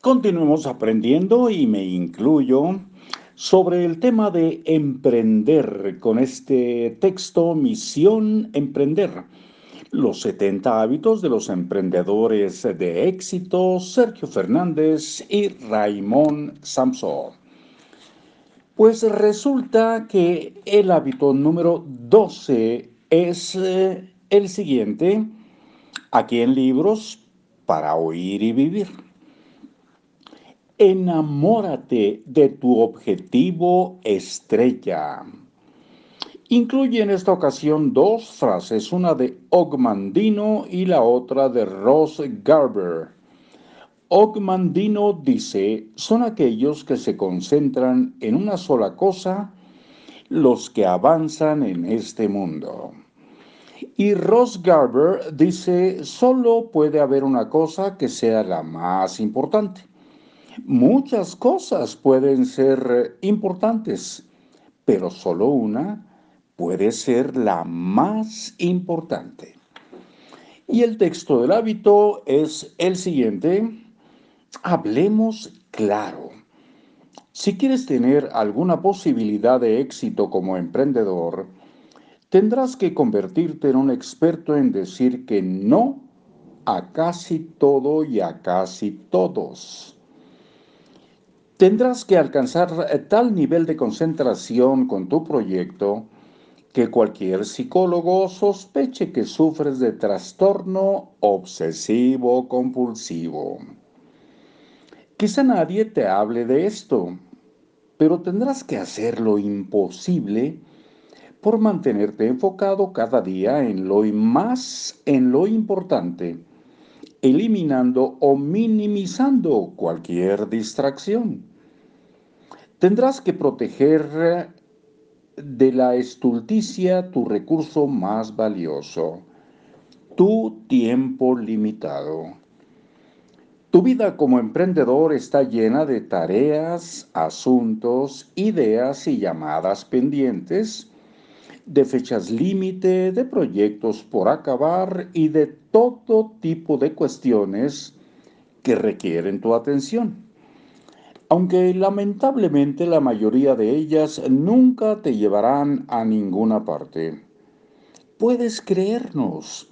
Continuemos aprendiendo y me incluyo sobre el tema de emprender con este texto Misión Emprender. Los 70 hábitos de los emprendedores de éxito, Sergio Fernández y Raymond Samson. Pues resulta que el hábito número 12 es eh, el siguiente, aquí en libros, para oír y vivir. Enamórate de tu objetivo estrella. Incluye en esta ocasión dos frases, una de Ogmandino y la otra de Ross Garber. Ogmandino dice, son aquellos que se concentran en una sola cosa los que avanzan en este mundo. Y Ross Garber dice, solo puede haber una cosa que sea la más importante. Muchas cosas pueden ser importantes, pero solo una puede ser la más importante. Y el texto del hábito es el siguiente. Hablemos claro. Si quieres tener alguna posibilidad de éxito como emprendedor, tendrás que convertirte en un experto en decir que no a casi todo y a casi todos. Tendrás que alcanzar eh, tal nivel de concentración con tu proyecto que cualquier psicólogo sospeche que sufres de trastorno obsesivo compulsivo. Quizá nadie te hable de esto, pero tendrás que hacer lo imposible por mantenerte enfocado cada día en lo más en lo importante eliminando o minimizando cualquier distracción. Tendrás que proteger de la estulticia tu recurso más valioso, tu tiempo limitado. Tu vida como emprendedor está llena de tareas, asuntos, ideas y llamadas pendientes de fechas límite, de proyectos por acabar y de todo tipo de cuestiones que requieren tu atención. Aunque lamentablemente la mayoría de ellas nunca te llevarán a ninguna parte. Puedes creernos,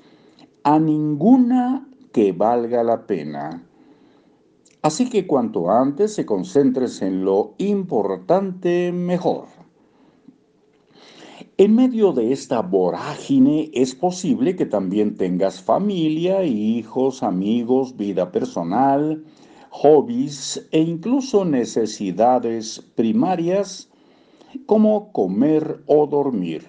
a ninguna que valga la pena. Así que cuanto antes se concentres en lo importante, mejor. En medio de esta vorágine es posible que también tengas familia, hijos, amigos, vida personal, hobbies e incluso necesidades primarias como comer o dormir.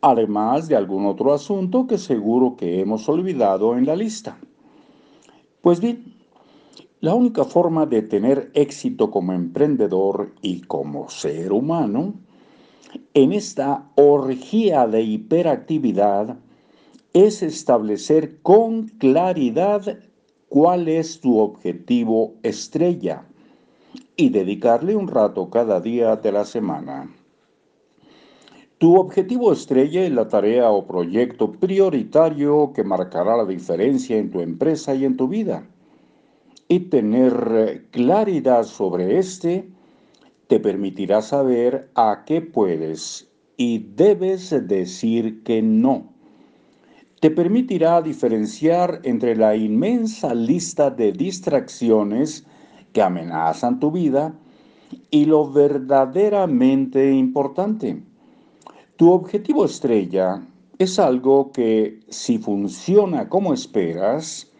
Además de algún otro asunto que seguro que hemos olvidado en la lista. Pues bien, la única forma de tener éxito como emprendedor y como ser humano en esta orgía de hiperactividad es establecer con claridad cuál es tu objetivo estrella y dedicarle un rato cada día de la semana. Tu objetivo estrella es la tarea o proyecto prioritario que marcará la diferencia en tu empresa y en tu vida. Y tener claridad sobre este te permitirá saber a qué puedes y debes decir que no. Te permitirá diferenciar entre la inmensa lista de distracciones que amenazan tu vida y lo verdaderamente importante. Tu objetivo estrella es algo que, si funciona como esperas,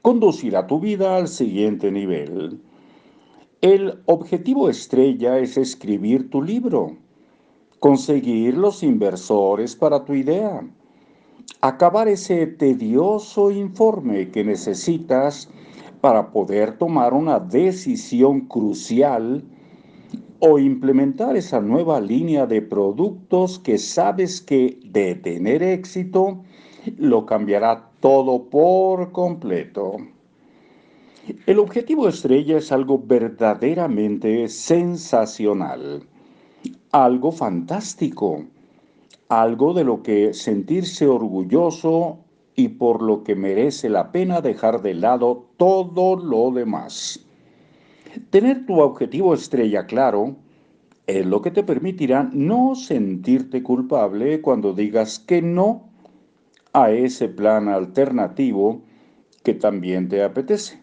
conducirá tu vida al siguiente nivel el objetivo estrella es escribir tu libro, conseguir los inversores para tu idea, acabar ese tedioso informe que necesitas para poder tomar una decisión crucial o implementar esa nueva línea de productos que sabes que de tener éxito lo cambiará todo por completo. El objetivo estrella es algo verdaderamente sensacional, algo fantástico, algo de lo que sentirse orgulloso y por lo que merece la pena dejar de lado todo lo demás. Tener tu objetivo estrella claro es lo que te permitirá no sentirte culpable cuando digas que no a ese plan alternativo que también te apetece.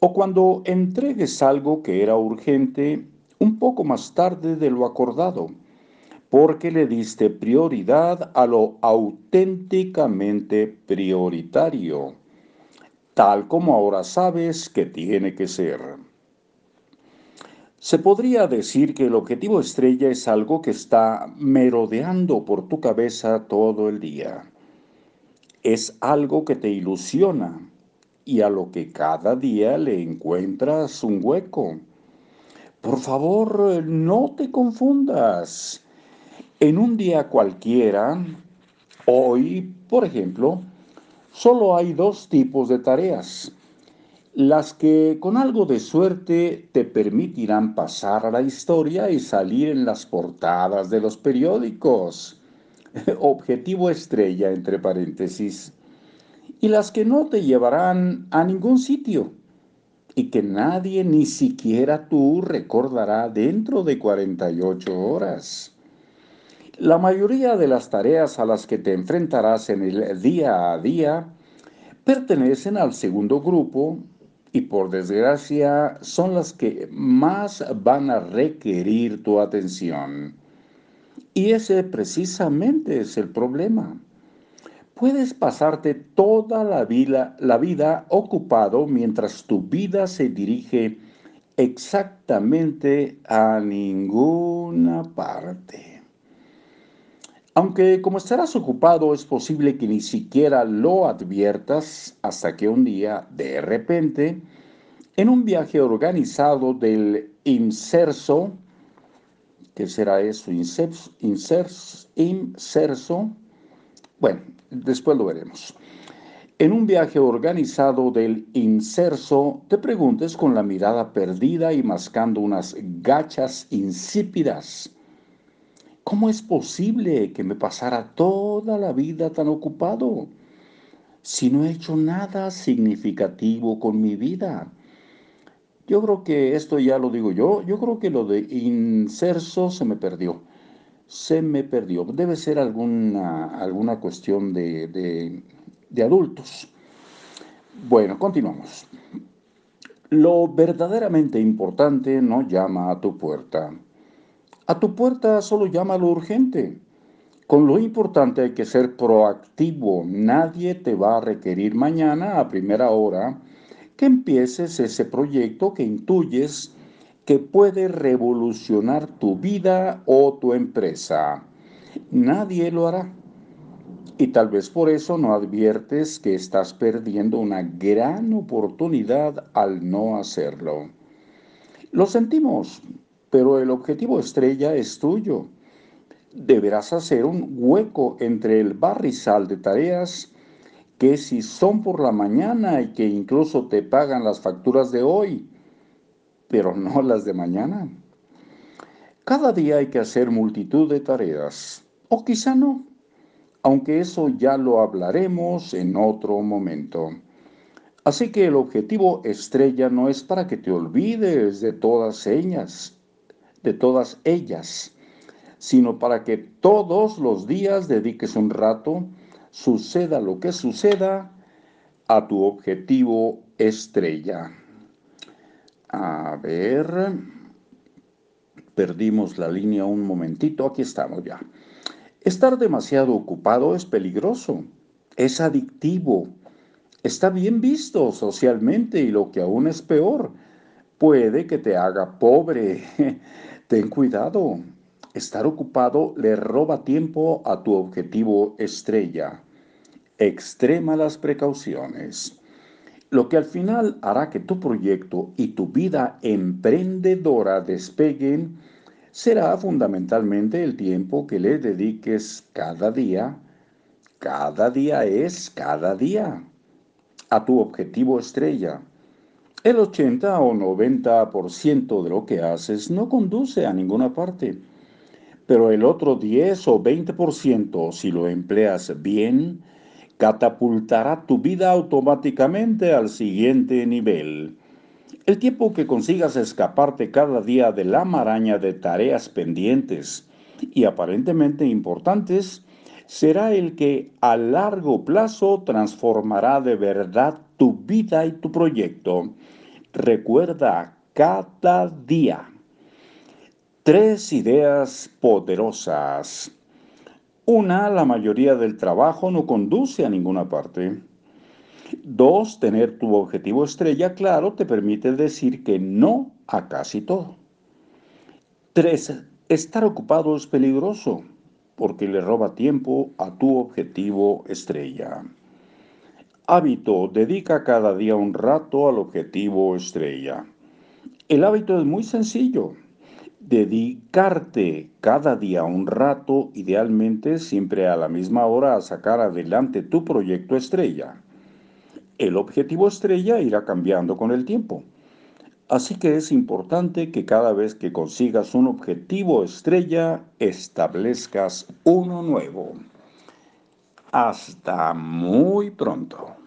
O cuando entregues algo que era urgente un poco más tarde de lo acordado, porque le diste prioridad a lo auténticamente prioritario, tal como ahora sabes que tiene que ser. Se podría decir que el objetivo estrella es algo que está merodeando por tu cabeza todo el día. Es algo que te ilusiona y a lo que cada día le encuentras un hueco. Por favor, no te confundas. En un día cualquiera, hoy, por ejemplo, solo hay dos tipos de tareas. Las que con algo de suerte te permitirán pasar a la historia y salir en las portadas de los periódicos. Objetivo estrella, entre paréntesis y las que no te llevarán a ningún sitio y que nadie, ni siquiera tú, recordará dentro de 48 horas. La mayoría de las tareas a las que te enfrentarás en el día a día pertenecen al segundo grupo y por desgracia son las que más van a requerir tu atención. Y ese precisamente es el problema. Puedes pasarte toda la vida, la vida ocupado mientras tu vida se dirige exactamente a ninguna parte. Aunque como estarás ocupado es posible que ni siquiera lo adviertas hasta que un día, de repente, en un viaje organizado del inserso, ¿qué será eso? Inserso, inserso, bueno, después lo veremos. En un viaje organizado del inserso, te preguntes con la mirada perdida y mascando unas gachas insípidas. ¿Cómo es posible que me pasara toda la vida tan ocupado si no he hecho nada significativo con mi vida? Yo creo que esto ya lo digo yo, yo creo que lo de inserso se me perdió se me perdió. Debe ser alguna, alguna cuestión de, de adultos. Bueno, continuamos. Lo verdaderamente importante no llama a tu puerta. A tu puerta solo llama lo urgente. Con lo importante hay que ser proactivo. Nadie te va a requerir mañana a primera hora que empieces ese proyecto que intuyes que puede revolucionar tu vida o tu empresa. Nadie lo hará. Y tal vez por eso no adviertes que estás perdiendo una gran oportunidad al no hacerlo. Lo sentimos, pero el objetivo estrella es tuyo. Deberás hacer un hueco entre el barrizal de tareas que si son por la mañana y que incluso te pagan las facturas de hoy, pero no las de mañana. Cada día hay que hacer multitud de tareas, o quizá no, aunque eso ya lo hablaremos en otro momento. Así que el objetivo estrella no es para que te olvides de todas ellas, de todas ellas, sino para que todos los días dediques un rato, suceda lo que suceda, a tu objetivo estrella. A ver, perdimos la línea un momentito, aquí estamos ya. Estar demasiado ocupado es peligroso, es adictivo, está bien visto socialmente y lo que aún es peor, puede que te haga pobre. Ten cuidado, estar ocupado le roba tiempo a tu objetivo estrella. Extrema las precauciones. Lo que al final hará que tu proyecto y tu vida emprendedora despeguen será fundamentalmente el tiempo que le dediques cada día, cada día es cada día, a tu objetivo estrella. El 80 o 90% de lo que haces no conduce a ninguna parte, pero el otro 10 o 20%, si lo empleas bien, catapultará tu vida automáticamente al siguiente nivel. El tiempo que consigas escaparte cada día de la maraña de tareas pendientes y aparentemente importantes será el que a largo plazo transformará de verdad tu vida y tu proyecto. Recuerda cada día. Tres ideas poderosas. Una, la mayoría del trabajo no conduce a ninguna parte. Dos, tener tu objetivo estrella claro te permite decir que no a casi todo. Tres, estar ocupado es peligroso porque le roba tiempo a tu objetivo estrella. Hábito, dedica cada día un rato al objetivo estrella. El hábito es muy sencillo. Dedicarte cada día un rato, idealmente siempre a la misma hora, a sacar adelante tu proyecto estrella. El objetivo estrella irá cambiando con el tiempo. Así que es importante que cada vez que consigas un objetivo estrella, establezcas uno nuevo. Hasta muy pronto.